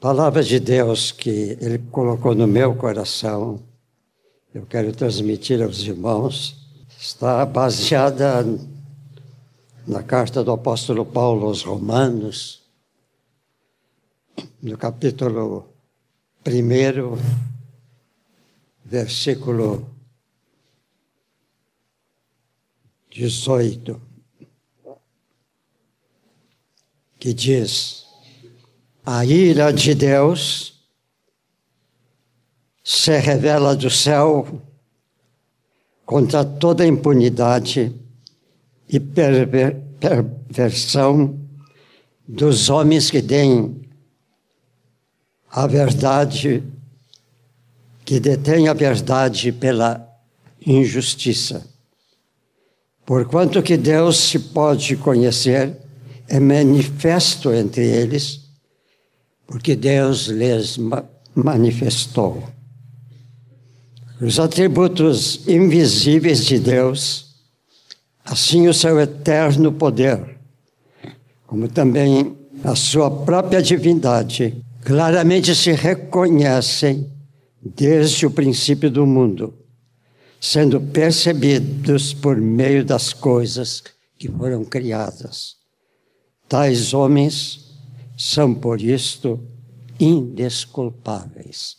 palavra de Deus que Ele colocou no meu coração, eu quero transmitir aos irmãos, está baseada na carta do apóstolo Paulo aos Romanos, no capítulo 1, versículo 18, que diz: A ira de Deus se revela do céu contra toda impunidade e perver perversão dos homens que têm a verdade, que detêm a verdade pela injustiça. Porquanto que Deus se pode conhecer, é manifesto entre eles, porque Deus lhes manifestou. Os atributos invisíveis de Deus, assim o seu eterno poder, como também a sua própria divindade, claramente se reconhecem desde o princípio do mundo, sendo percebidos por meio das coisas que foram criadas. Tais homens são, por isto, indesculpáveis.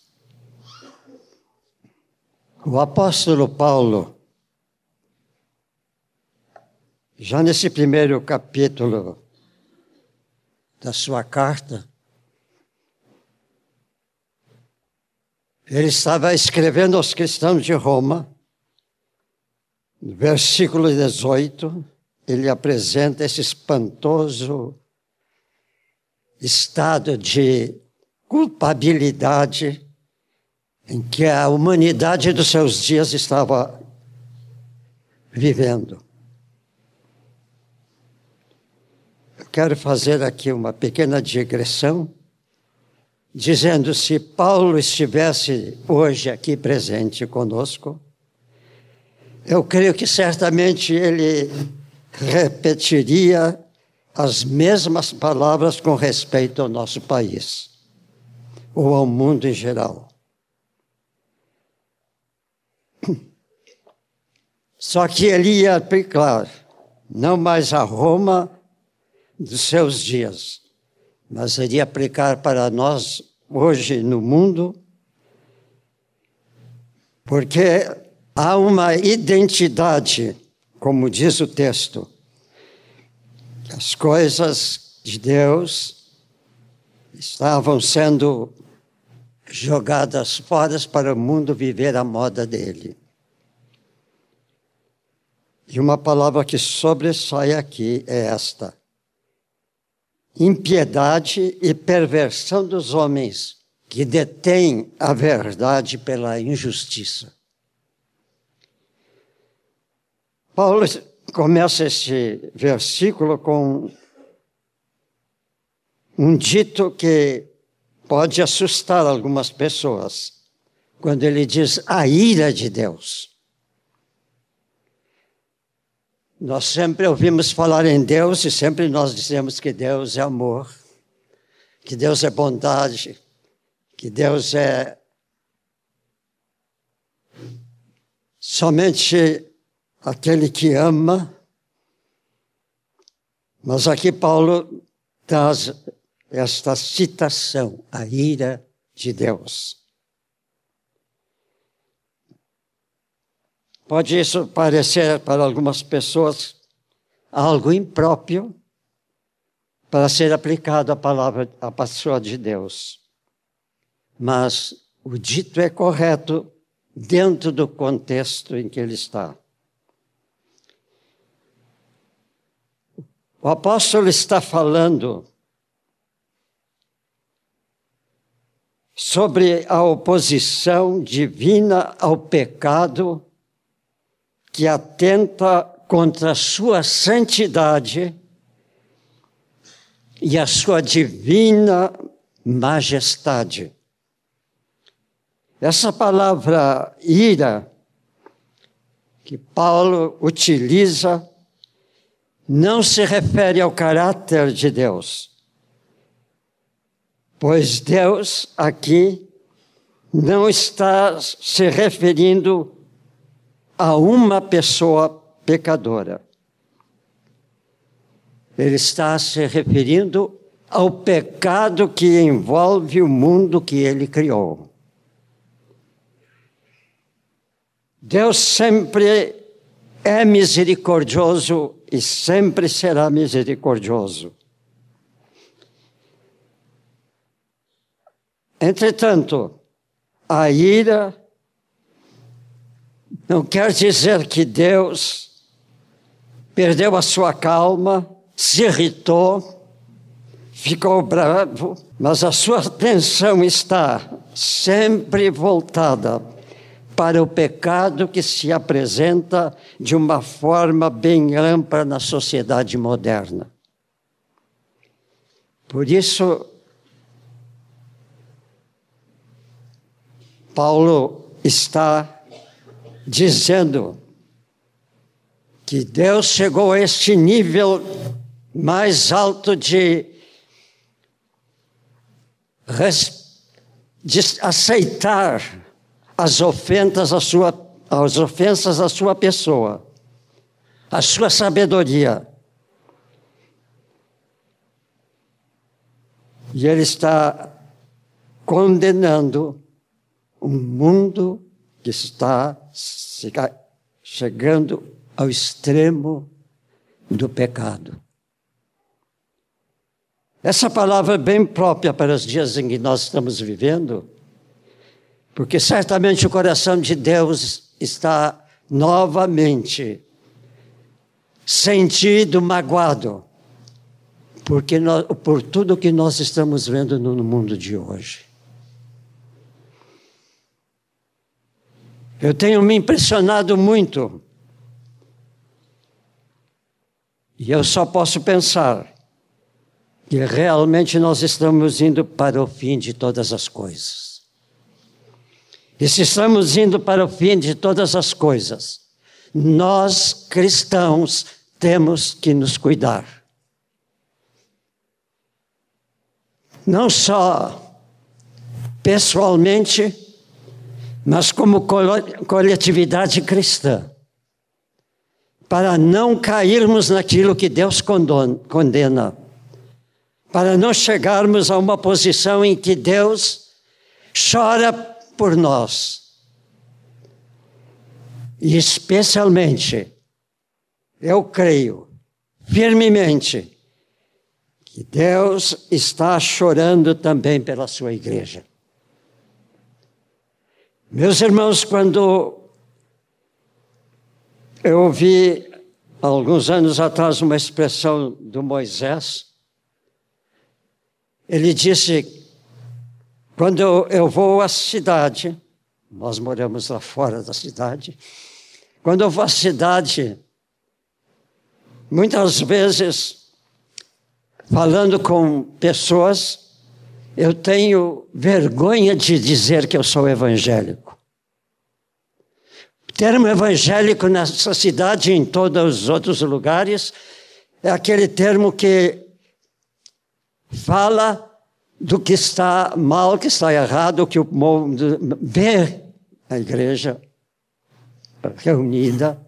O apóstolo Paulo, já nesse primeiro capítulo da sua carta, ele estava escrevendo aos cristãos de Roma, no versículo 18, ele apresenta esse espantoso estado de culpabilidade em que a humanidade dos seus dias estava vivendo. Eu quero fazer aqui uma pequena digressão, dizendo: se Paulo estivesse hoje aqui presente conosco, eu creio que certamente ele repetiria as mesmas palavras com respeito ao nosso país ou ao mundo em geral. Só que ele ia aplicar não mais a Roma dos seus dias, mas iria aplicar para nós hoje no mundo, porque há uma identidade, como diz o texto, as coisas de Deus estavam sendo jogadas fora para o mundo viver a moda dele. E uma palavra que sobressai aqui é esta: impiedade e perversão dos homens que detêm a verdade pela injustiça. Paulo começa este versículo com um dito que pode assustar algumas pessoas, quando ele diz a ira de Deus. Nós sempre ouvimos falar em Deus e sempre nós dizemos que Deus é amor, que Deus é bondade, que Deus é somente aquele que ama. Mas aqui Paulo traz esta citação, a ira de Deus. Pode isso parecer para algumas pessoas algo impróprio para ser aplicado à palavra, à pessoa de Deus. Mas o dito é correto dentro do contexto em que ele está. O apóstolo está falando sobre a oposição divina ao pecado que atenta contra a sua santidade e a sua divina majestade. Essa palavra ira que Paulo utiliza não se refere ao caráter de Deus, Pois Deus aqui não está se referindo a uma pessoa pecadora. Ele está se referindo ao pecado que envolve o mundo que ele criou. Deus sempre é misericordioso e sempre será misericordioso. Entretanto, a ira não quer dizer que Deus perdeu a sua calma, se irritou, ficou bravo, mas a sua atenção está sempre voltada para o pecado que se apresenta de uma forma bem ampla na sociedade moderna. Por isso, Paulo está dizendo que Deus chegou a este nível mais alto de, de aceitar as ofensas à sua, as ofensas à sua pessoa, à sua sabedoria. E ele está condenando um mundo que está chegando ao extremo do pecado. Essa palavra é bem própria para os dias em que nós estamos vivendo, porque certamente o coração de Deus está novamente sentido, magoado, porque nós, por tudo que nós estamos vendo no mundo de hoje. Eu tenho me impressionado muito. E eu só posso pensar que realmente nós estamos indo para o fim de todas as coisas. E se estamos indo para o fim de todas as coisas, nós cristãos temos que nos cuidar. Não só pessoalmente, mas como coletividade cristã, para não cairmos naquilo que Deus condena, para não chegarmos a uma posição em que Deus chora por nós. E especialmente, eu creio firmemente que Deus está chorando também pela sua igreja. Meus irmãos, quando eu ouvi alguns anos atrás uma expressão do Moisés, ele disse quando eu, eu vou à cidade, nós moramos lá fora da cidade, quando eu vou à cidade, muitas vezes, falando com pessoas, eu tenho vergonha de dizer que eu sou evangélico. O termo evangélico nessa cidade e em todos os outros lugares é aquele termo que fala do que está mal, que está errado, que o mundo vê a igreja reunida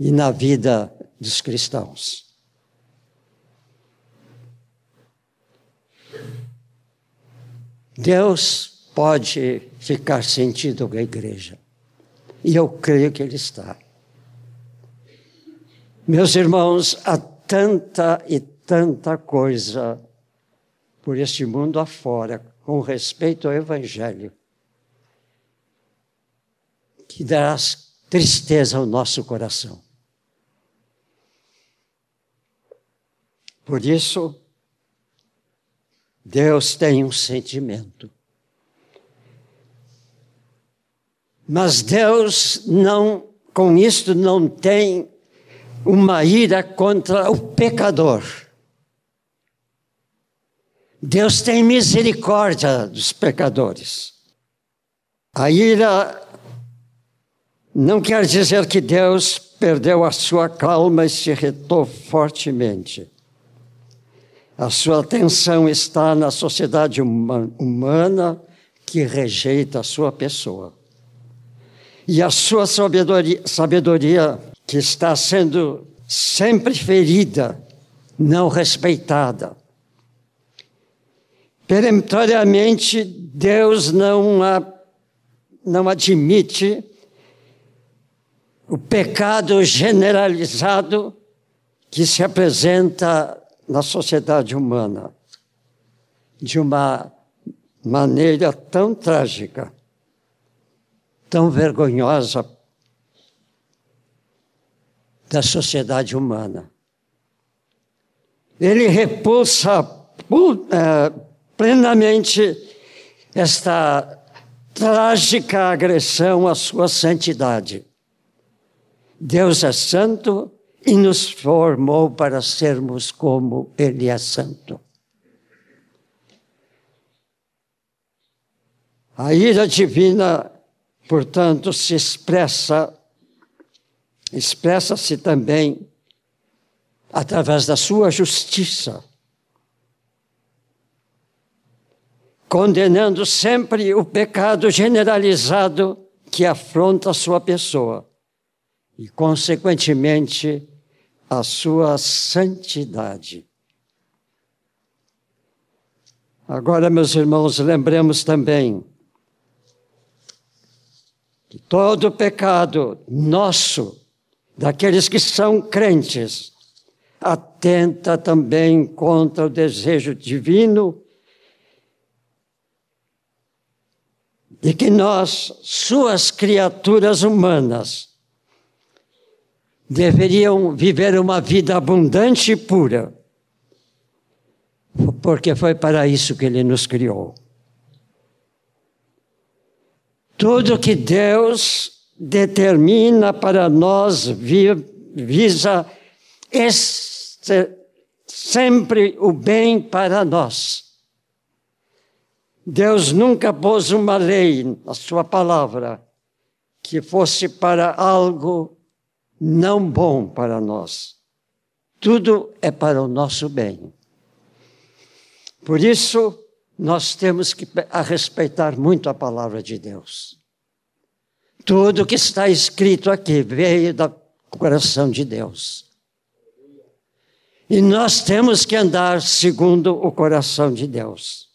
e na vida dos cristãos. Deus pode ficar sentido com a igreja. E eu creio que Ele está. Meus irmãos, há tanta e tanta coisa por este mundo afora, com respeito ao Evangelho, que dará tristeza ao nosso coração. Por isso, Deus tem um sentimento. Mas Deus não, com isto, não tem uma ira contra o pecador. Deus tem misericórdia dos pecadores. A ira não quer dizer que Deus perdeu a sua calma e se irritou fortemente. A sua atenção está na sociedade humana que rejeita a sua pessoa. E a sua sabedoria, sabedoria que está sendo sempre ferida, não respeitada. Peremptoriamente, Deus não, a, não admite o pecado generalizado que se apresenta na sociedade humana de uma maneira tão trágica, tão vergonhosa da sociedade humana. Ele repulsa uh, plenamente esta trágica agressão à sua santidade. Deus é santo e nos formou para sermos como Ele é santo. A ira divina, portanto, se expressa, expressa-se também através da sua justiça, condenando sempre o pecado generalizado que afronta a sua pessoa e, consequentemente, a sua santidade. Agora, meus irmãos, lembremos também que todo pecado nosso, daqueles que são crentes, atenta também contra o desejo divino de que nós, suas criaturas humanas, deveriam viver uma vida abundante e pura, porque foi para isso que Ele nos criou. Tudo que Deus determina para nós visa sempre o bem para nós. Deus nunca pôs uma lei na sua palavra que fosse para algo não bom para nós. Tudo é para o nosso bem. Por isso, nós temos que respeitar muito a palavra de Deus. Tudo que está escrito aqui veio do coração de Deus. E nós temos que andar segundo o coração de Deus.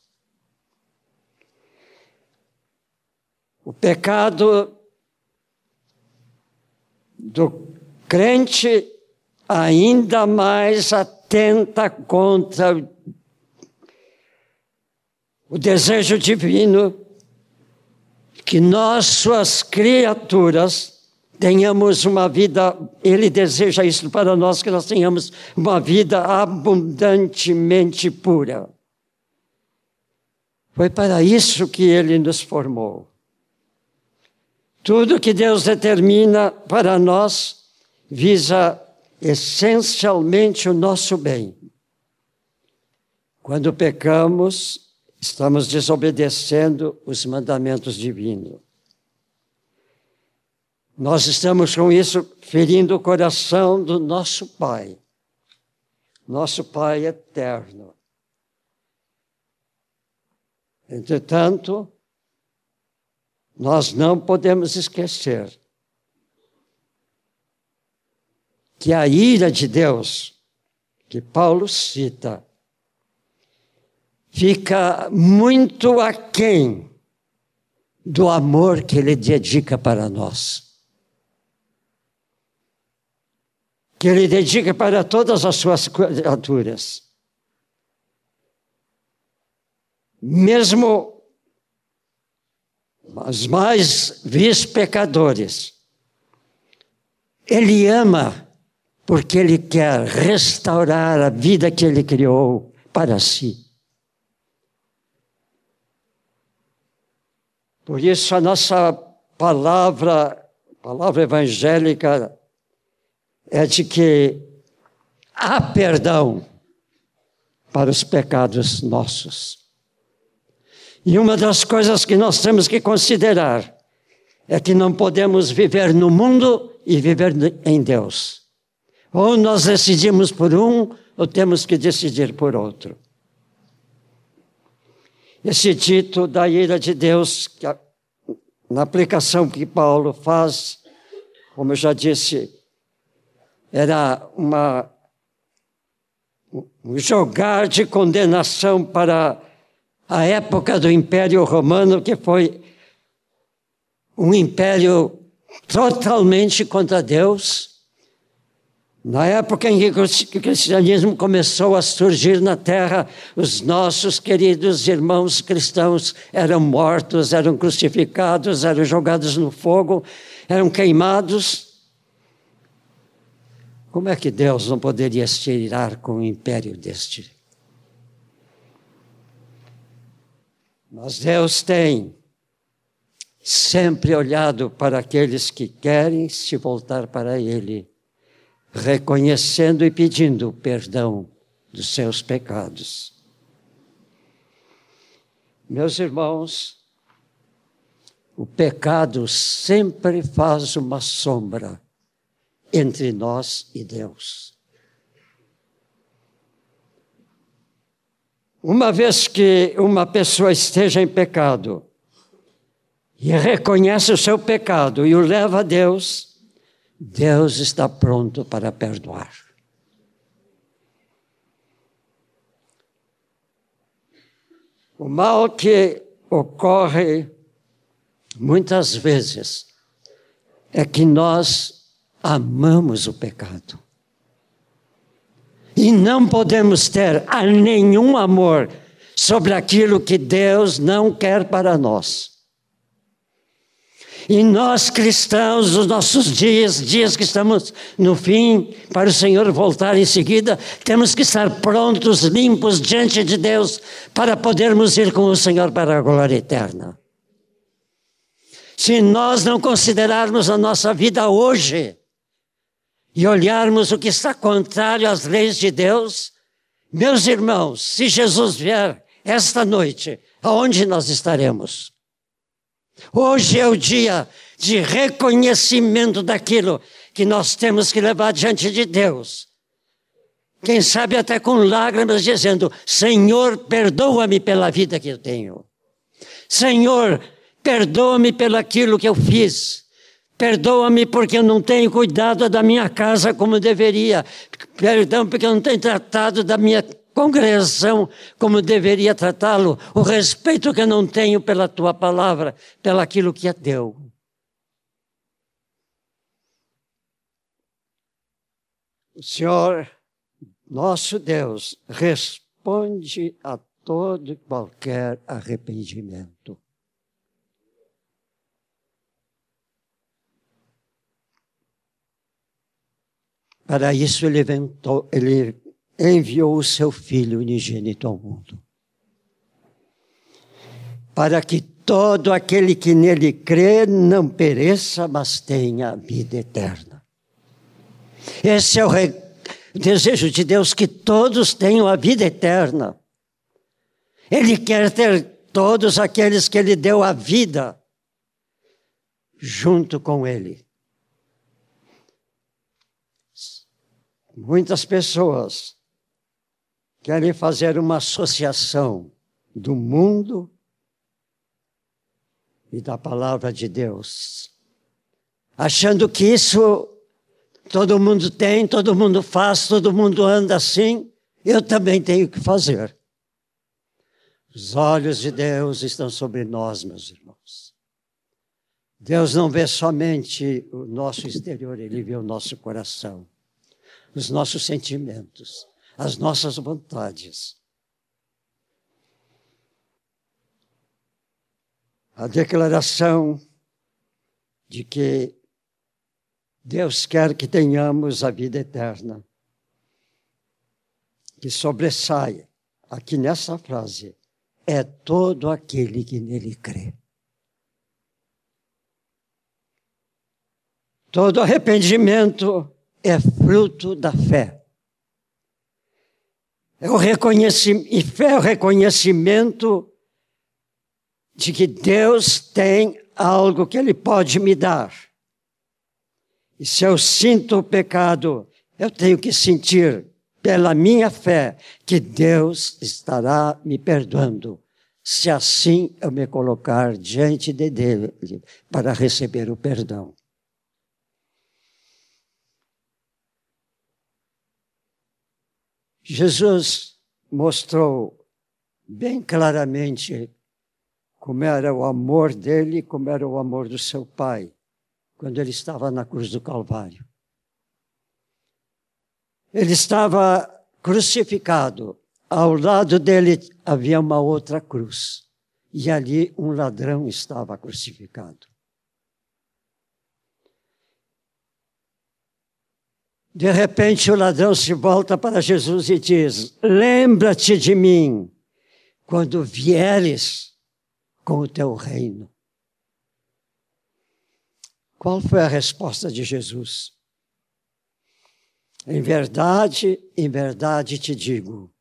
O pecado do crente ainda mais atenta contra o desejo divino que nós, suas criaturas, tenhamos uma vida, Ele deseja isso para nós, que nós tenhamos uma vida abundantemente pura. Foi para isso que Ele nos formou. Tudo que Deus determina para nós visa essencialmente o nosso bem. Quando pecamos, Estamos desobedecendo os mandamentos divinos. Nós estamos com isso ferindo o coração do nosso Pai, nosso Pai eterno. Entretanto, nós não podemos esquecer que a ira de Deus, que Paulo cita, fica muito aquém do amor que ele dedica para nós. Que ele dedica para todas as suas criaturas. Mesmo os mais vis pecadores, ele ama porque ele quer restaurar a vida que ele criou para si. Por isso a nossa palavra, palavra evangélica, é de que há perdão para os pecados nossos. E uma das coisas que nós temos que considerar é que não podemos viver no mundo e viver em Deus. Ou nós decidimos por um ou temos que decidir por outro? Esse dito da ira de Deus, que na aplicação que Paulo faz, como eu já disse, era uma, um jogar de condenação para a época do Império Romano, que foi um império totalmente contra Deus na época em que o cristianismo começou a surgir na terra, os nossos queridos irmãos cristãos eram mortos, eram crucificados, eram jogados no fogo, eram queimados. Como é que Deus não poderia se tirar com o império deste? Mas Deus tem sempre olhado para aqueles que querem se voltar para Ele reconhecendo e pedindo perdão dos seus pecados. Meus irmãos, o pecado sempre faz uma sombra entre nós e Deus. Uma vez que uma pessoa esteja em pecado e reconhece o seu pecado e o leva a Deus, Deus está pronto para perdoar. O mal que ocorre muitas vezes é que nós amamos o pecado. E não podemos ter nenhum amor sobre aquilo que Deus não quer para nós. E nós cristãos, os nossos dias, dias que estamos no fim, para o Senhor voltar em seguida, temos que estar prontos, limpos diante de Deus, para podermos ir com o Senhor para a glória eterna. Se nós não considerarmos a nossa vida hoje e olharmos o que está contrário às leis de Deus, meus irmãos, se Jesus vier esta noite, aonde nós estaremos? Hoje é o dia de reconhecimento daquilo que nós temos que levar diante de Deus. Quem sabe até com lágrimas, dizendo: Senhor, perdoa-me pela vida que eu tenho. Senhor, perdoa-me pelo aquilo que eu fiz. Perdoa-me porque eu não tenho cuidado da minha casa como deveria. Perdão porque eu não tenho tratado da minha congregação como deveria tratá-lo, o respeito que eu não tenho pela tua palavra, pelaquilo que é teu. O Senhor, nosso Deus, responde a todo e qualquer arrependimento. Para isso ele, ele enviou o seu Filho unigênito ao mundo. Para que todo aquele que nele crê não pereça, mas tenha vida eterna. Esse é o re... desejo de Deus, que todos tenham a vida eterna. Ele quer ter todos aqueles que ele deu a vida junto com ele. Muitas pessoas querem fazer uma associação do mundo e da palavra de Deus, achando que isso todo mundo tem, todo mundo faz, todo mundo anda assim, eu também tenho que fazer. Os olhos de Deus estão sobre nós, meus irmãos. Deus não vê somente o nosso exterior, ele vê o nosso coração, os nossos sentimentos as nossas vontades. A declaração de que Deus quer que tenhamos a vida eterna, que sobressai aqui nessa frase, é todo aquele que nele crê. Todo arrependimento é fruto da fé. É o reconhecimento, e fé é o reconhecimento de que Deus tem algo que Ele pode me dar. E se eu sinto o pecado, eu tenho que sentir pela minha fé, que Deus estará me perdoando, se assim eu me colocar diante de dele para receber o perdão. Jesus mostrou bem claramente como era o amor dele, como era o amor do seu pai, quando ele estava na cruz do Calvário. Ele estava crucificado. Ao lado dele havia uma outra cruz. E ali um ladrão estava crucificado. De repente o ladrão se volta para Jesus e diz: Lembra-te de mim quando vieres com o teu reino. Qual foi a resposta de Jesus? Em verdade, em verdade te digo,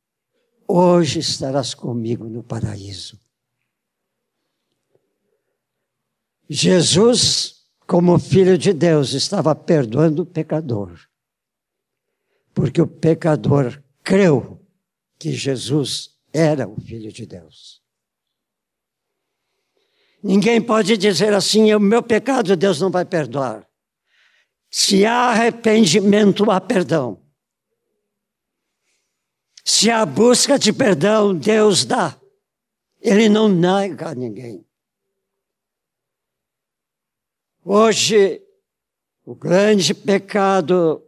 hoje estarás comigo no paraíso. Jesus, como filho de Deus, estava perdoando o pecador, porque o pecador creu que Jesus era o filho de Deus. Ninguém pode dizer assim: o meu pecado Deus não vai perdoar. Se há arrependimento, há perdão. Se há busca de perdão, Deus dá. Ele não nega a ninguém. Hoje, o grande pecado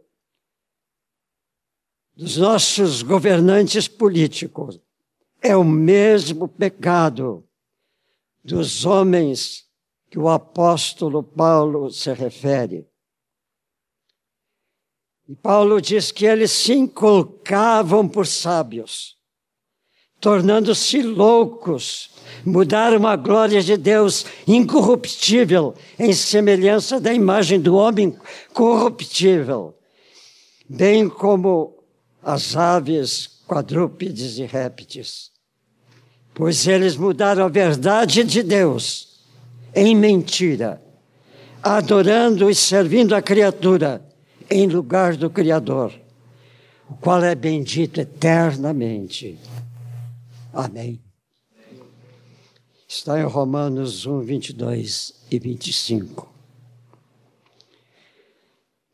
dos nossos governantes políticos é o mesmo pecado dos homens que o apóstolo Paulo se refere. E Paulo diz que eles se inculcavam por sábios, tornando-se loucos, mudaram a glória de Deus incorruptível em semelhança da imagem do homem corruptível, bem como as aves, quadrúpedes e répteis. Pois eles mudaram a verdade de Deus em mentira, adorando e servindo a criatura em lugar do Criador, o qual é bendito eternamente. Amém. Está em Romanos 1, 22 e 25.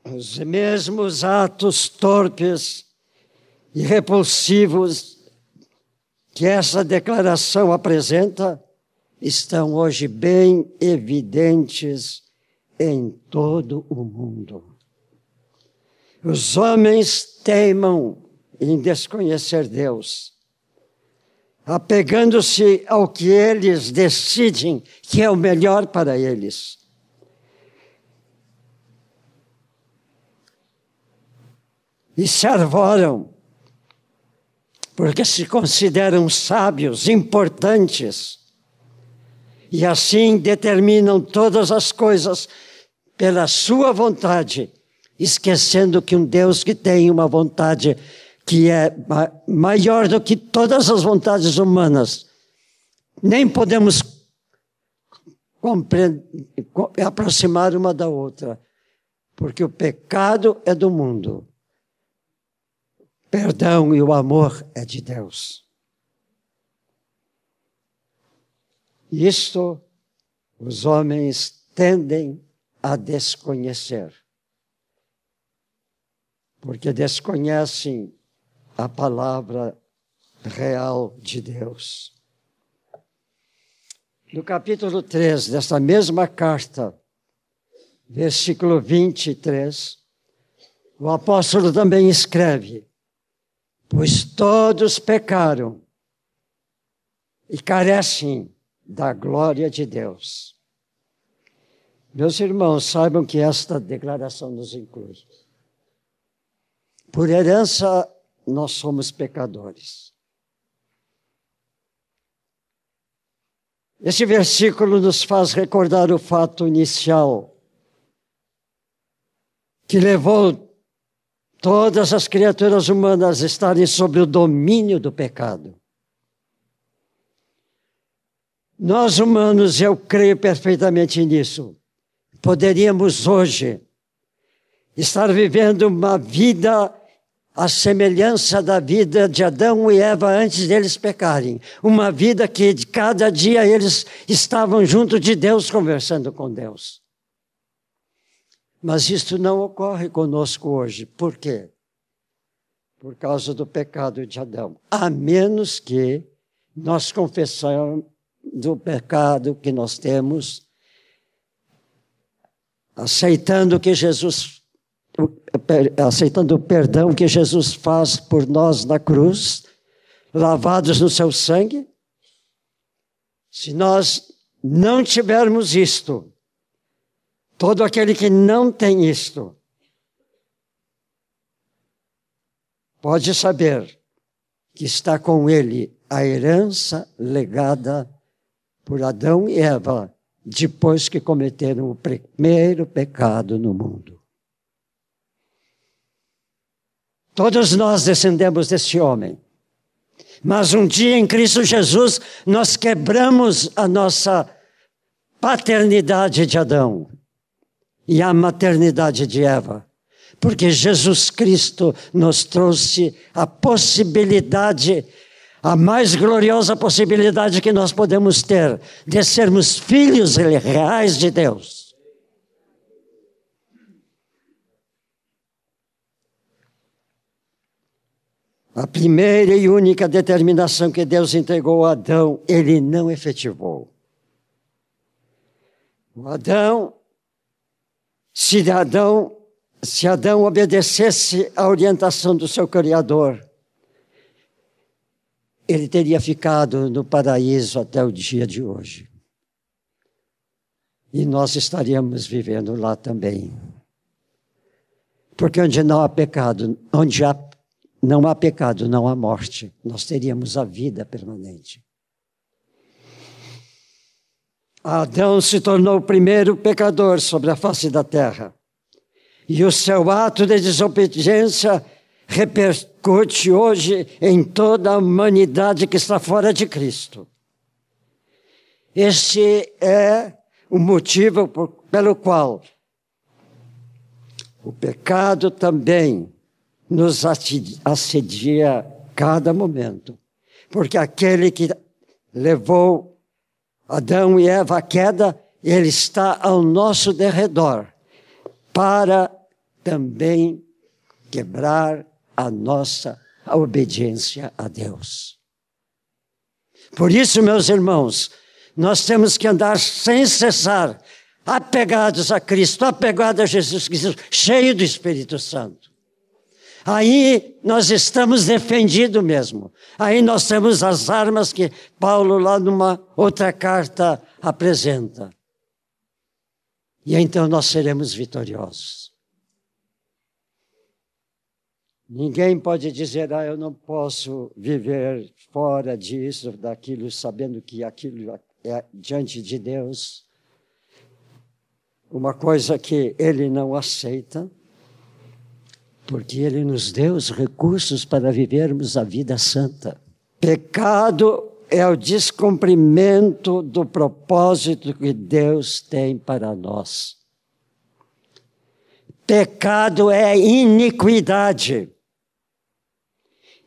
Os mesmos atos torpes e repulsivos que essa declaração apresenta estão hoje bem evidentes em todo o mundo. Os homens teimam em desconhecer Deus, apegando-se ao que eles decidem que é o melhor para eles. E se arvoram, porque se consideram sábios, importantes, e assim determinam todas as coisas pela sua vontade esquecendo que um Deus que tem uma vontade que é maior do que todas as vontades humanas, nem podemos aproximar uma da outra, porque o pecado é do mundo, perdão e o amor é de Deus. Isto os homens tendem a desconhecer porque desconhecem a palavra real de Deus. No capítulo 3 desta mesma carta, versículo 23, o apóstolo também escreve: Pois todos pecaram e carecem da glória de Deus. Meus irmãos, saibam que esta declaração nos inclui. Por herança, nós somos pecadores. Esse versículo nos faz recordar o fato inicial que levou todas as criaturas humanas estarem sob o domínio do pecado. Nós humanos, eu creio perfeitamente nisso, poderíamos hoje estar vivendo uma vida a semelhança da vida de Adão e Eva antes deles pecarem. Uma vida que cada dia eles estavam junto de Deus, conversando com Deus. Mas isto não ocorre conosco hoje. Por quê? Por causa do pecado de Adão. A menos que nós confessamos do pecado que nós temos, aceitando que Jesus aceitando o perdão que Jesus faz por nós na cruz, lavados no seu sangue. Se nós não tivermos isto, todo aquele que não tem isto, pode saber que está com ele a herança legada por Adão e Eva depois que cometeram o primeiro pecado no mundo. Todos nós descendemos desse homem. Mas um dia em Cristo Jesus nós quebramos a nossa paternidade de Adão e a maternidade de Eva. Porque Jesus Cristo nos trouxe a possibilidade, a mais gloriosa possibilidade que nós podemos ter, de sermos filhos reais de Deus. A primeira e única determinação que Deus entregou a Adão, ele não efetivou. O Adão, se Adão, se Adão obedecesse à orientação do seu Criador, ele teria ficado no paraíso até o dia de hoje. E nós estaríamos vivendo lá também. Porque onde não há pecado, onde há não há pecado, não há morte. Nós teríamos a vida permanente. Adão se tornou o primeiro pecador sobre a face da terra. E o seu ato de desobediência repercute hoje em toda a humanidade que está fora de Cristo. Este é o motivo por, pelo qual o pecado também nos assedia cada momento. Porque aquele que levou Adão e Eva à queda, ele está ao nosso derredor para também quebrar a nossa obediência a Deus. Por isso, meus irmãos, nós temos que andar sem cessar, apegados a Cristo, apegados a Jesus Cristo, cheio do Espírito Santo. Aí nós estamos defendidos mesmo. Aí nós temos as armas que Paulo, lá numa outra carta, apresenta. E então nós seremos vitoriosos. Ninguém pode dizer, ah, eu não posso viver fora disso, daquilo, sabendo que aquilo é diante de Deus. Uma coisa que ele não aceita porque Ele nos deu os recursos para vivermos a vida santa. Pecado é o descumprimento do propósito que Deus tem para nós. Pecado é iniquidade.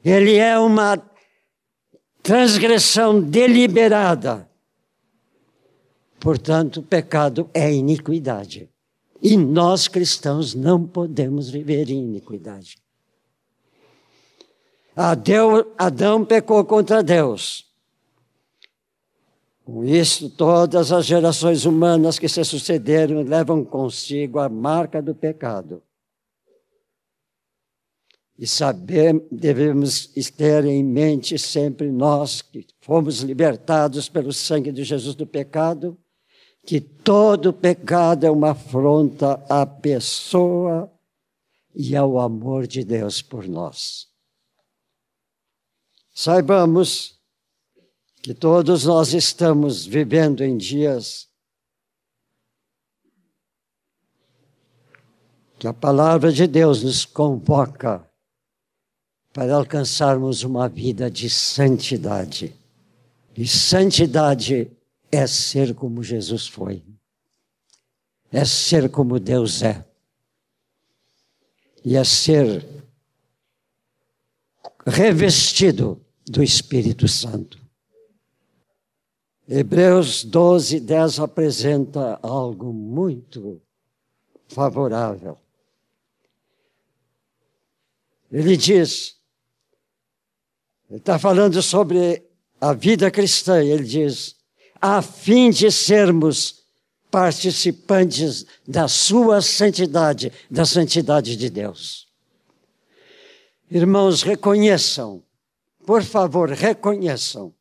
Ele é uma transgressão deliberada. Portanto, pecado é iniquidade. E nós cristãos não podemos viver em iniquidade. Adão, pecou contra Deus. Com isso, todas as gerações humanas que se sucederam levam consigo a marca do pecado. E saber, devemos ter em mente sempre nós que fomos libertados pelo sangue de Jesus do pecado, que todo pecado é uma afronta à pessoa e ao amor de Deus por nós. Saibamos que todos nós estamos vivendo em dias que a palavra de Deus nos convoca para alcançarmos uma vida de santidade. E santidade é ser como Jesus foi. É ser como Deus é. E é ser revestido do Espírito Santo. Hebreus 12, 10 apresenta algo muito favorável. Ele diz, ele está falando sobre a vida cristã, ele diz, a fim de sermos participantes da sua santidade, da santidade de Deus. Irmãos, reconheçam, por favor, reconheçam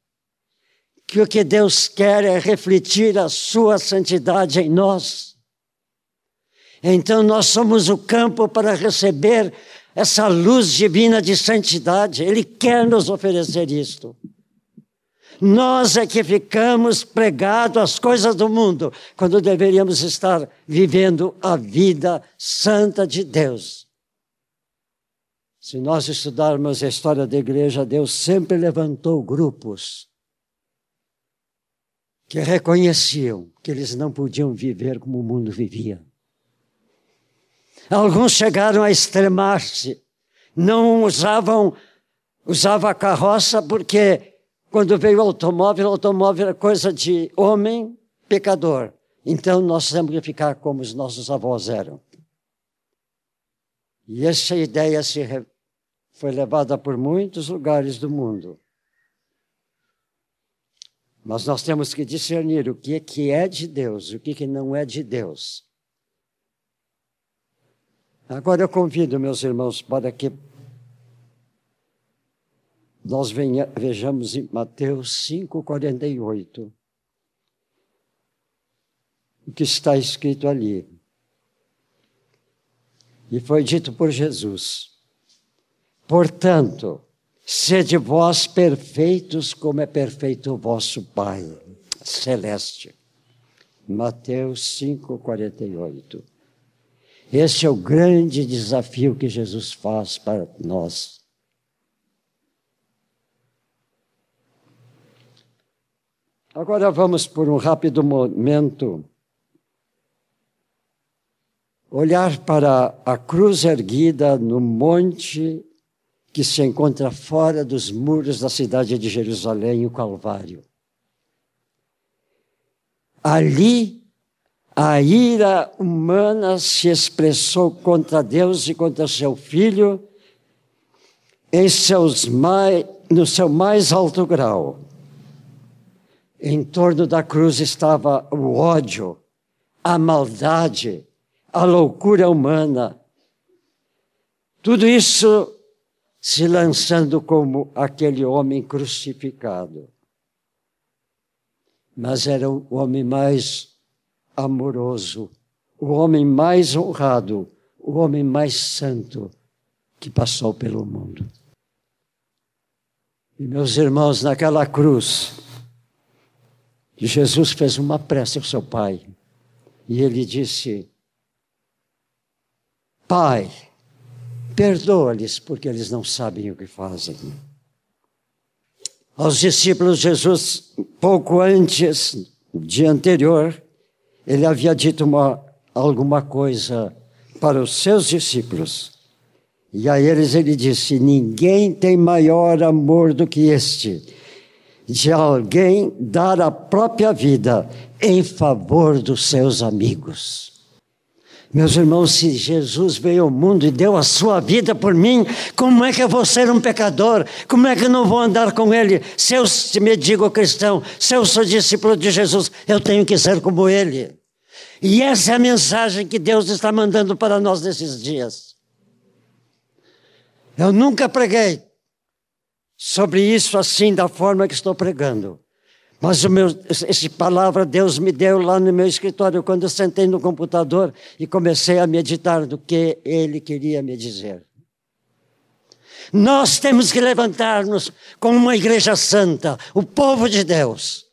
que o que Deus quer é refletir a sua santidade em nós. Então nós somos o campo para receber essa luz divina de santidade. Ele quer nos oferecer isto. Nós é que ficamos pregados às coisas do mundo, quando deveríamos estar vivendo a vida santa de Deus. Se nós estudarmos a história da igreja, Deus sempre levantou grupos que reconheciam que eles não podiam viver como o mundo vivia. Alguns chegaram a extremar-se, não usavam usava a carroça porque quando veio o automóvel, o automóvel era coisa de homem pecador. Então nós temos que ficar como os nossos avós eram. E essa ideia se foi levada por muitos lugares do mundo. Mas nós temos que discernir o que é, que é de Deus, o que, é que não é de Deus. Agora eu convido meus irmãos para que nós venha, vejamos em Mateus 5,48 o que está escrito ali. E foi dito por Jesus: Portanto, Sede vós perfeitos, como é perfeito o vosso Pai celeste. Mateus 5,48. Esse é o grande desafio que Jesus faz para nós. Agora vamos por um rápido momento olhar para a cruz erguida no monte que se encontra fora dos muros da cidade de Jerusalém, o Calvário. Ali, a ira humana se expressou contra Deus e contra seu Filho em seus mais, no seu mais alto grau. Em torno da cruz estava o ódio, a maldade, a loucura humana. Tudo isso se lançando como aquele homem crucificado. Mas era o homem mais amoroso, o homem mais honrado, o homem mais santo que passou pelo mundo. E meus irmãos, naquela cruz, Jesus fez uma prece ao seu pai. E ele disse: Pai, Perdoa-lhes, porque eles não sabem o que fazem. Aos discípulos, Jesus, pouco antes, dia anterior, ele havia dito uma, alguma coisa para os seus discípulos. E a eles ele disse: Ninguém tem maior amor do que este, de alguém dar a própria vida em favor dos seus amigos. Meus irmãos, se Jesus veio ao mundo e deu a sua vida por mim, como é que eu vou ser um pecador? Como é que eu não vou andar com Ele? Se eu me digo cristão, se eu sou discípulo de Jesus, eu tenho que ser como Ele. E essa é a mensagem que Deus está mandando para nós nesses dias. Eu nunca preguei sobre isso assim, da forma que estou pregando. Mas o meu, palavra Deus me deu lá no meu escritório quando eu sentei no computador e comecei a meditar do que Ele queria me dizer. Nós temos que levantar-nos como uma igreja santa, o povo de Deus.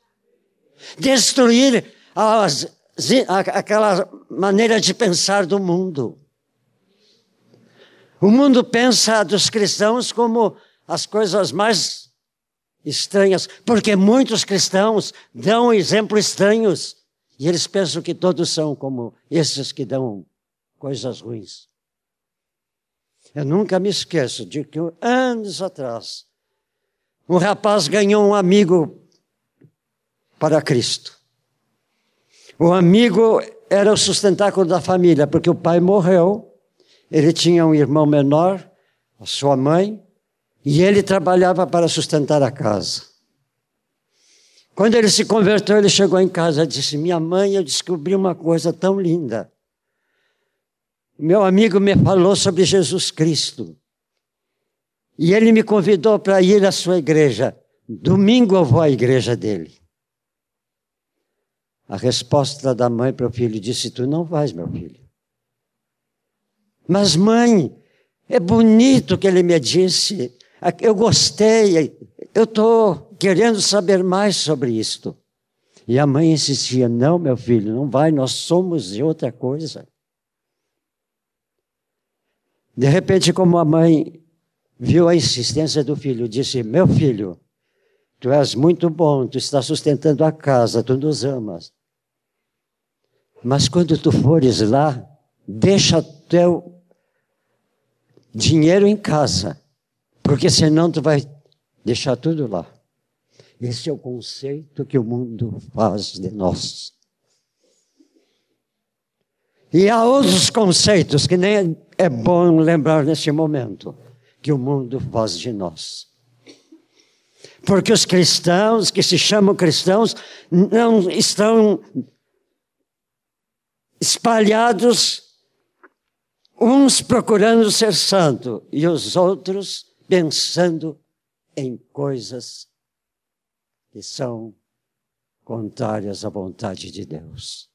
Destruir as, aquela maneira de pensar do mundo. O mundo pensa dos cristãos como as coisas mais estranhas, porque muitos cristãos dão exemplos estranhos e eles pensam que todos são como esses que dão coisas ruins. Eu nunca me esqueço de que anos atrás, um rapaz ganhou um amigo para Cristo. O amigo era o sustentáculo da família, porque o pai morreu, ele tinha um irmão menor, a sua mãe, e ele trabalhava para sustentar a casa. Quando ele se converteu, ele chegou em casa e disse: Minha mãe, eu descobri uma coisa tão linda. Meu amigo me falou sobre Jesus Cristo. E ele me convidou para ir à sua igreja. Domingo eu vou à igreja dele. A resposta da mãe para o filho disse: Tu não vais, meu filho. Mas, mãe, é bonito que ele me disse. Eu gostei. Eu estou querendo saber mais sobre isto. E a mãe insistia: Não, meu filho, não vai, nós somos de outra coisa. De repente, como a mãe viu a insistência do filho, disse: Meu filho, tu és muito bom, tu estás sustentando a casa, tu nos amas. Mas quando tu fores lá, deixa teu dinheiro em casa, porque senão tu vai deixar tudo lá. Esse é o conceito que o mundo faz de nós. E há outros conceitos que nem é bom lembrar nesse momento que o mundo faz de nós. Porque os cristãos, que se chamam cristãos, não estão espalhados, uns procurando ser santo e os outros pensando em coisas que são contrárias à vontade de Deus.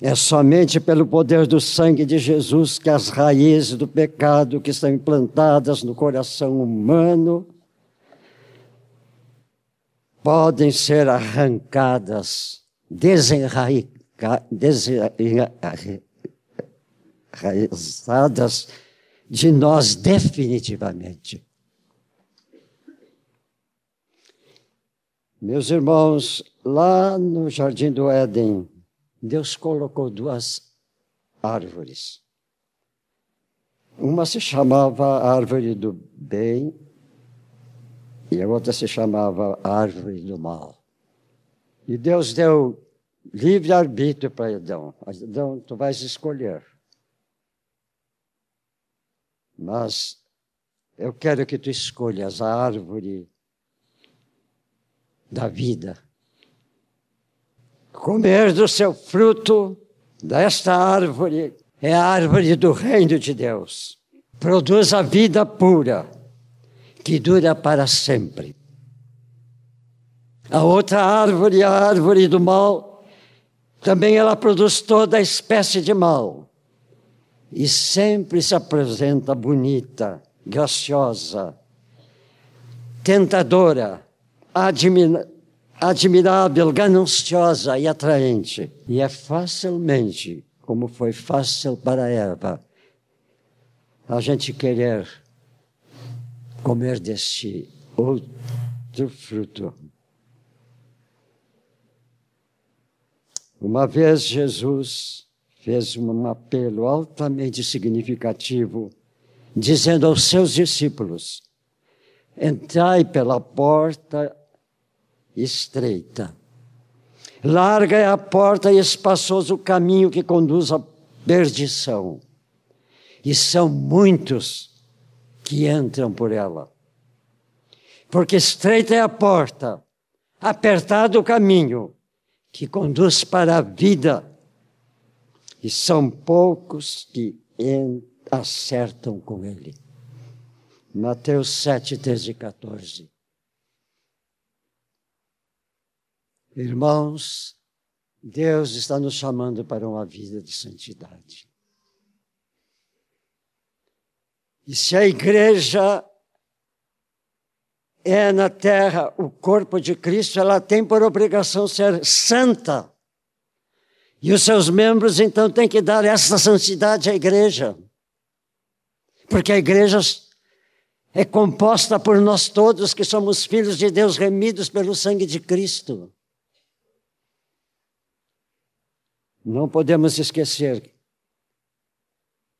É somente pelo poder do sangue de Jesus que as raízes do pecado que estão implantadas no coração humano podem ser arrancadas, desenraizadas de nós definitivamente. Meus irmãos, lá no Jardim do Éden, Deus colocou duas árvores. Uma se chamava árvore do bem e a outra se chamava árvore do mal. E Deus deu livre arbítrio para Adão. Adão, tu vais escolher. Mas eu quero que tu escolhas a árvore da vida. Comer do seu fruto, desta árvore, é a árvore do reino de Deus. Produz a vida pura, que dura para sempre. A outra árvore, a árvore do mal, também ela produz toda espécie de mal. E sempre se apresenta bonita, graciosa, tentadora, admirável, gananciosa e atraente. E é facilmente, como foi fácil para Eva, a gente querer comer deste outro fruto. Uma vez Jesus fez um apelo altamente significativo, dizendo aos seus discípulos: Entrai pela porta estreita. Larga é a porta e espaçoso o caminho que conduz à perdição. E são muitos que entram por ela. Porque estreita é a porta, apertado o caminho que conduz para a vida. E são poucos que acertam com ele. Mateus 7, 13 e 14. Irmãos, Deus está nos chamando para uma vida de santidade. E se a igreja é na terra o corpo de Cristo, ela tem por obrigação ser santa. E os seus membros então têm que dar essa santidade à igreja. Porque a igreja é composta por nós todos que somos filhos de Deus remidos pelo sangue de Cristo. Não podemos esquecer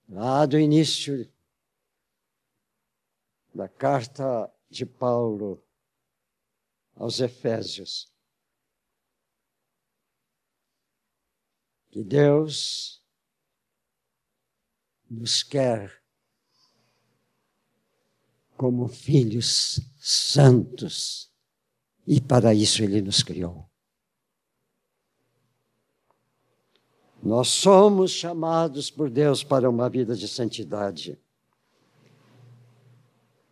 lá do início da carta de Paulo aos Efésios. Que Deus nos quer como filhos santos e para isso Ele nos criou. Nós somos chamados por Deus para uma vida de santidade.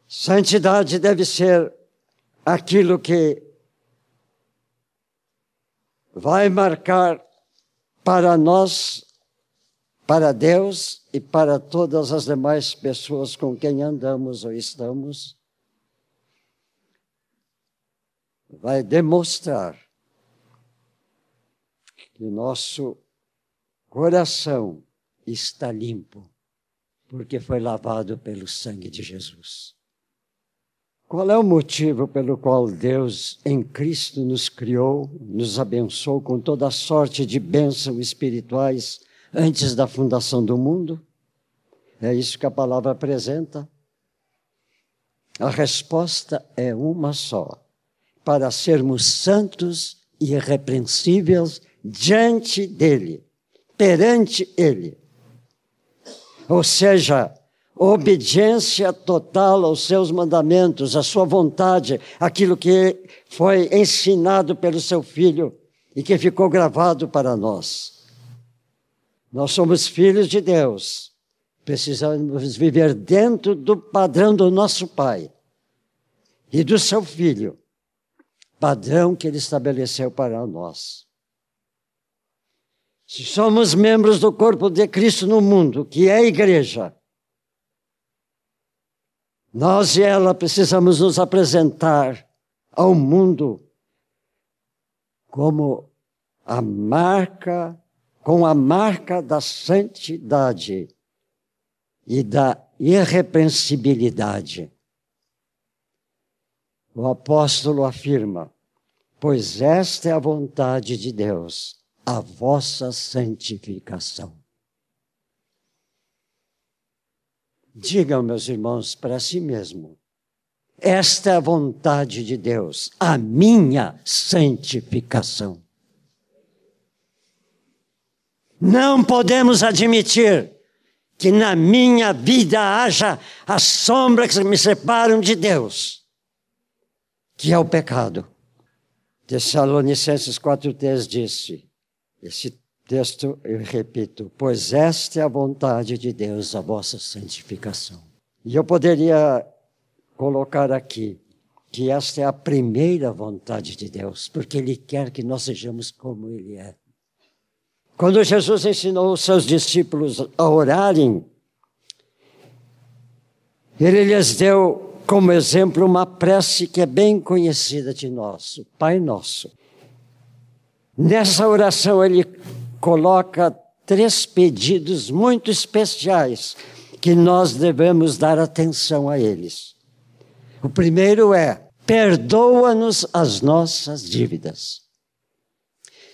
Santidade deve ser aquilo que vai marcar para nós, para Deus e para todas as demais pessoas com quem andamos ou estamos, vai demonstrar que nosso coração está limpo, porque foi lavado pelo sangue de Jesus. Qual é o motivo pelo qual Deus em Cristo nos criou, nos abençoou com toda a sorte de bênçãos espirituais antes da fundação do mundo? É isso que a palavra apresenta. A resposta é uma só: para sermos santos e irrepreensíveis diante dele, perante ele. Ou seja, obediência total aos seus mandamentos, à sua vontade, aquilo que foi ensinado pelo seu filho e que ficou gravado para nós. Nós somos filhos de Deus, precisamos viver dentro do padrão do nosso Pai e do seu filho, padrão que ele estabeleceu para nós. Se somos membros do corpo de Cristo no mundo, que é a igreja, nós e ela precisamos nos apresentar ao mundo como a marca, com a marca da santidade e da irrepreensibilidade. O apóstolo afirma: Pois esta é a vontade de Deus, a vossa santificação. Digam, meus irmãos, para si mesmo. Esta é a vontade de Deus, a minha santificação. Não podemos admitir que na minha vida haja as sombras que me separam de Deus, que é o pecado. Tessalonicenses 4,3 disse, esse texto, eu repito, pois esta é a vontade de Deus, a vossa santificação. E eu poderia colocar aqui que esta é a primeira vontade de Deus, porque Ele quer que nós sejamos como Ele é. Quando Jesus ensinou os seus discípulos a orarem, Ele lhes deu como exemplo uma prece que é bem conhecida de nós, o Pai Nosso. Nessa oração, ele coloca três pedidos muito especiais que nós devemos dar atenção a eles. O primeiro é: perdoa-nos as nossas dívidas.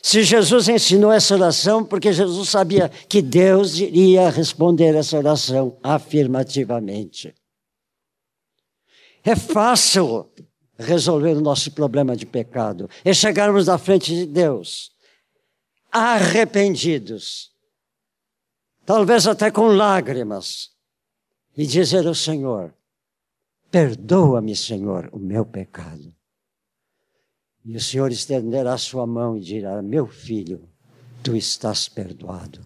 Se Jesus ensinou essa oração, porque Jesus sabia que Deus iria responder essa oração afirmativamente. É fácil resolver o nosso problema de pecado, é chegarmos à frente de Deus arrependidos, talvez até com lágrimas, e dizer ao Senhor: Perdoa-me, Senhor, o meu pecado. E o Senhor estenderá a sua mão e dirá: Meu filho, tu estás perdoado.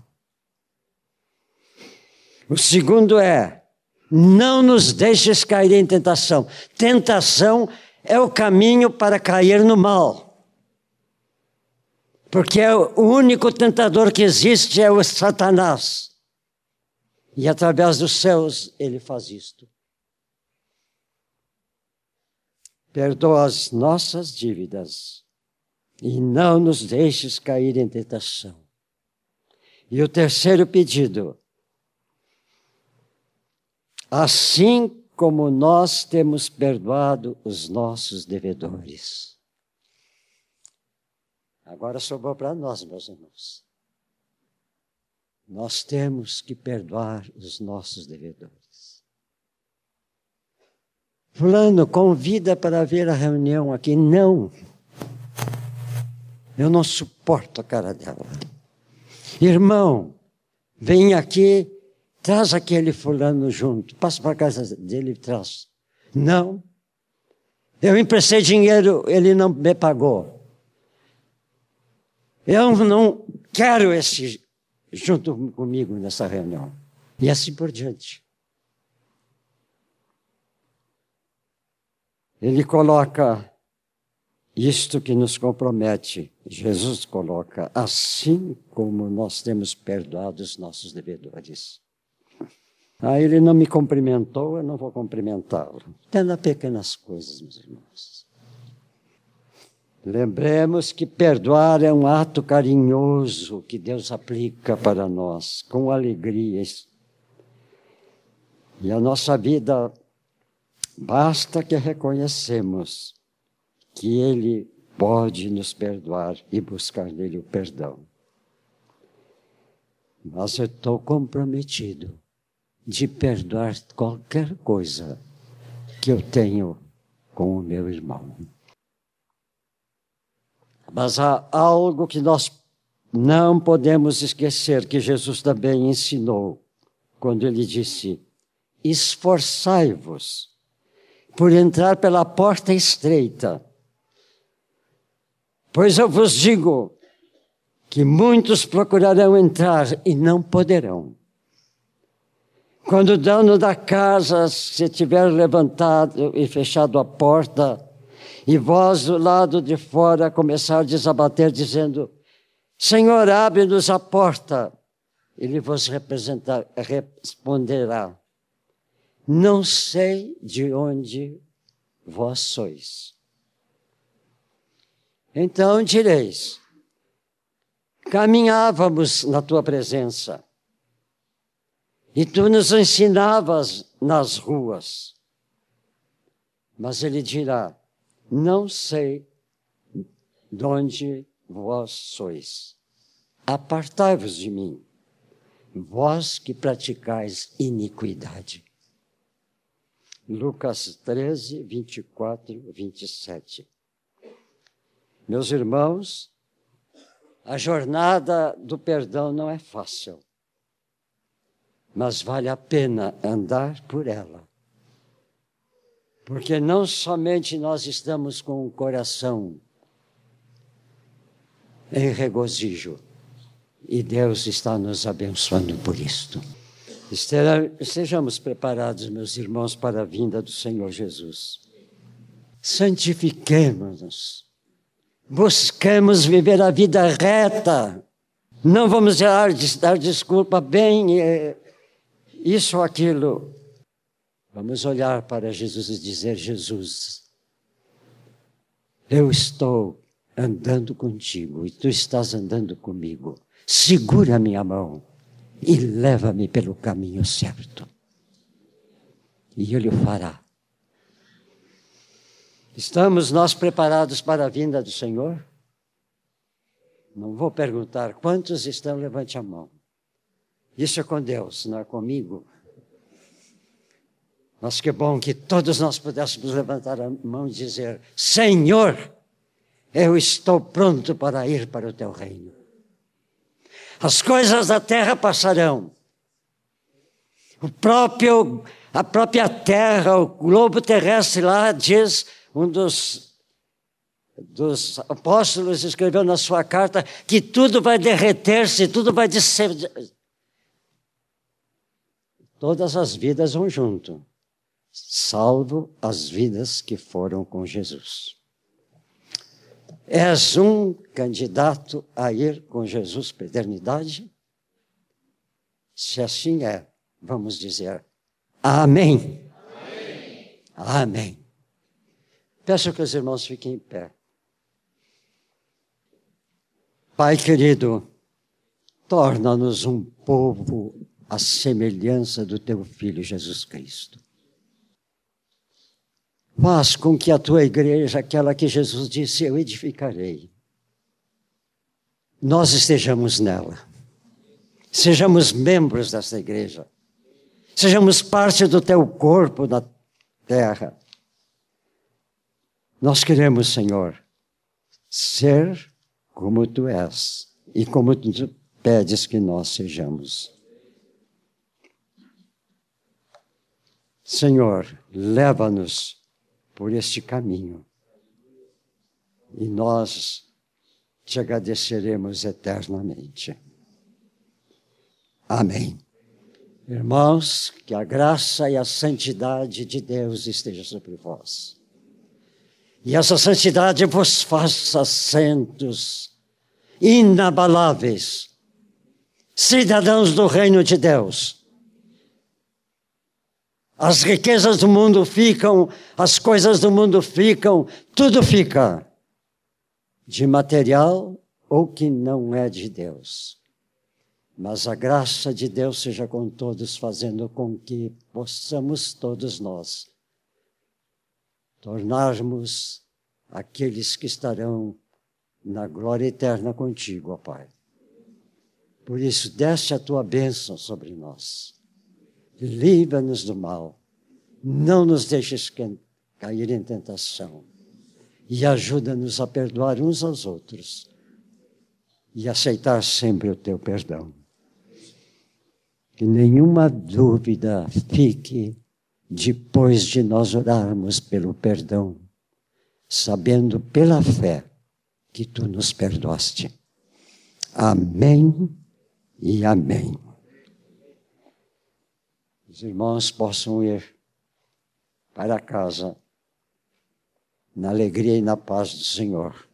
O segundo é: não nos deixes cair em tentação. Tentação é o caminho para cair no mal. Porque é o único tentador que existe é o Satanás. E através dos céus ele faz isto. Perdoa as nossas dívidas e não nos deixes cair em tentação. E o terceiro pedido. Assim como nós temos perdoado os nossos devedores. Agora sobrou para nós, meus irmãos. nós temos que perdoar os nossos devedores. Fulano, convida para ver a reunião aqui. Não. Eu não suporto a cara dela. Irmão, vem aqui, traz aquele fulano junto. Passa para casa dele e traz. Não. Eu emprestei dinheiro, ele não me pagou. Eu não quero esse junto comigo nessa reunião. E assim por diante. Ele coloca isto que nos compromete. Jesus coloca, assim como nós temos perdoado os nossos devedores. Ah, ele não me cumprimentou, eu não vou cumprimentá-lo. Até nas pequenas coisas, meus irmãos. Lembremos que perdoar é um ato carinhoso que Deus aplica para nós, com alegria. E a nossa vida, basta que reconhecemos que Ele pode nos perdoar e buscar nele o perdão. Mas eu estou comprometido de perdoar qualquer coisa que eu tenho com o meu irmão. Mas há algo que nós não podemos esquecer que Jesus também ensinou quando ele disse: Esforçai-vos por entrar pela porta estreita. Pois eu vos digo que muitos procurarão entrar e não poderão. Quando o dono da casa se tiver levantado e fechado a porta, e vós do lado de fora começardes a bater, dizendo: Senhor, abre-nos a porta. Ele vos responderá: Não sei de onde vós sois. Então direis: Caminhávamos na tua presença, e tu nos ensinavas nas ruas. Mas ele dirá: não sei de onde vós sois. Apartai-vos de mim, vós que praticais iniquidade. Lucas 13, 24, 27. Meus irmãos, a jornada do perdão não é fácil, mas vale a pena andar por ela porque não somente nós estamos com o coração em regozijo, e Deus está nos abençoando por isto. Estejamos preparados, meus irmãos, para a vinda do Senhor Jesus. Santifiquemos-nos. Busquemos viver a vida reta. Não vamos dar, dar desculpa bem, é, isso ou aquilo. Vamos olhar para Jesus e dizer: Jesus, eu estou andando contigo e tu estás andando comigo. Segura a minha mão e leva-me pelo caminho certo. E Ele o fará. Estamos nós preparados para a vinda do Senhor? Não vou perguntar quantos estão, levante a mão. Isso é com Deus, não é comigo. Mas que bom que todos nós pudéssemos levantar a mão e dizer: Senhor, eu estou pronto para ir para o teu reino. As coisas da terra passarão. O próprio, a própria terra, o globo terrestre lá diz, um dos, dos apóstolos escreveu na sua carta que tudo vai derreter-se, tudo vai descer. Todas as vidas vão junto salvo as vidas que foram com Jesus. És um candidato a ir com Jesus para a eternidade? Se assim é, vamos dizer amém. Amém. amém. Peço que os irmãos fiquem em pé. Pai querido, torna-nos um povo à semelhança do teu Filho Jesus Cristo. Faz com que a tua igreja, aquela que Jesus disse, eu edificarei, nós estejamos nela. Sejamos membros dessa igreja. Sejamos parte do teu corpo na terra. Nós queremos, Senhor, ser como tu és e como tu pedes que nós sejamos. Senhor, leva-nos por este caminho e nós te agradeceremos eternamente. Amém. Irmãos, que a graça e a santidade de Deus esteja sobre vós. E essa santidade vos faça santos, inabaláveis, cidadãos do reino de Deus as riquezas do mundo ficam, as coisas do mundo ficam, tudo fica de material ou que não é de Deus. Mas a graça de Deus seja com todos, fazendo com que possamos todos nós tornarmos aqueles que estarão na glória eterna contigo, ó Pai. Por isso, desce a tua bênção sobre nós livra-nos do mal, não nos deixes cair em tentação e ajuda-nos a perdoar uns aos outros e aceitar sempre o teu perdão. Que nenhuma dúvida fique depois de nós orarmos pelo perdão, sabendo pela fé que tu nos perdoaste. Amém e amém os irmãos possam ir para casa na alegria e na paz do Senhor,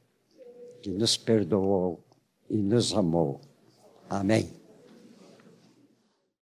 que nos perdoou e nos amou. Amém.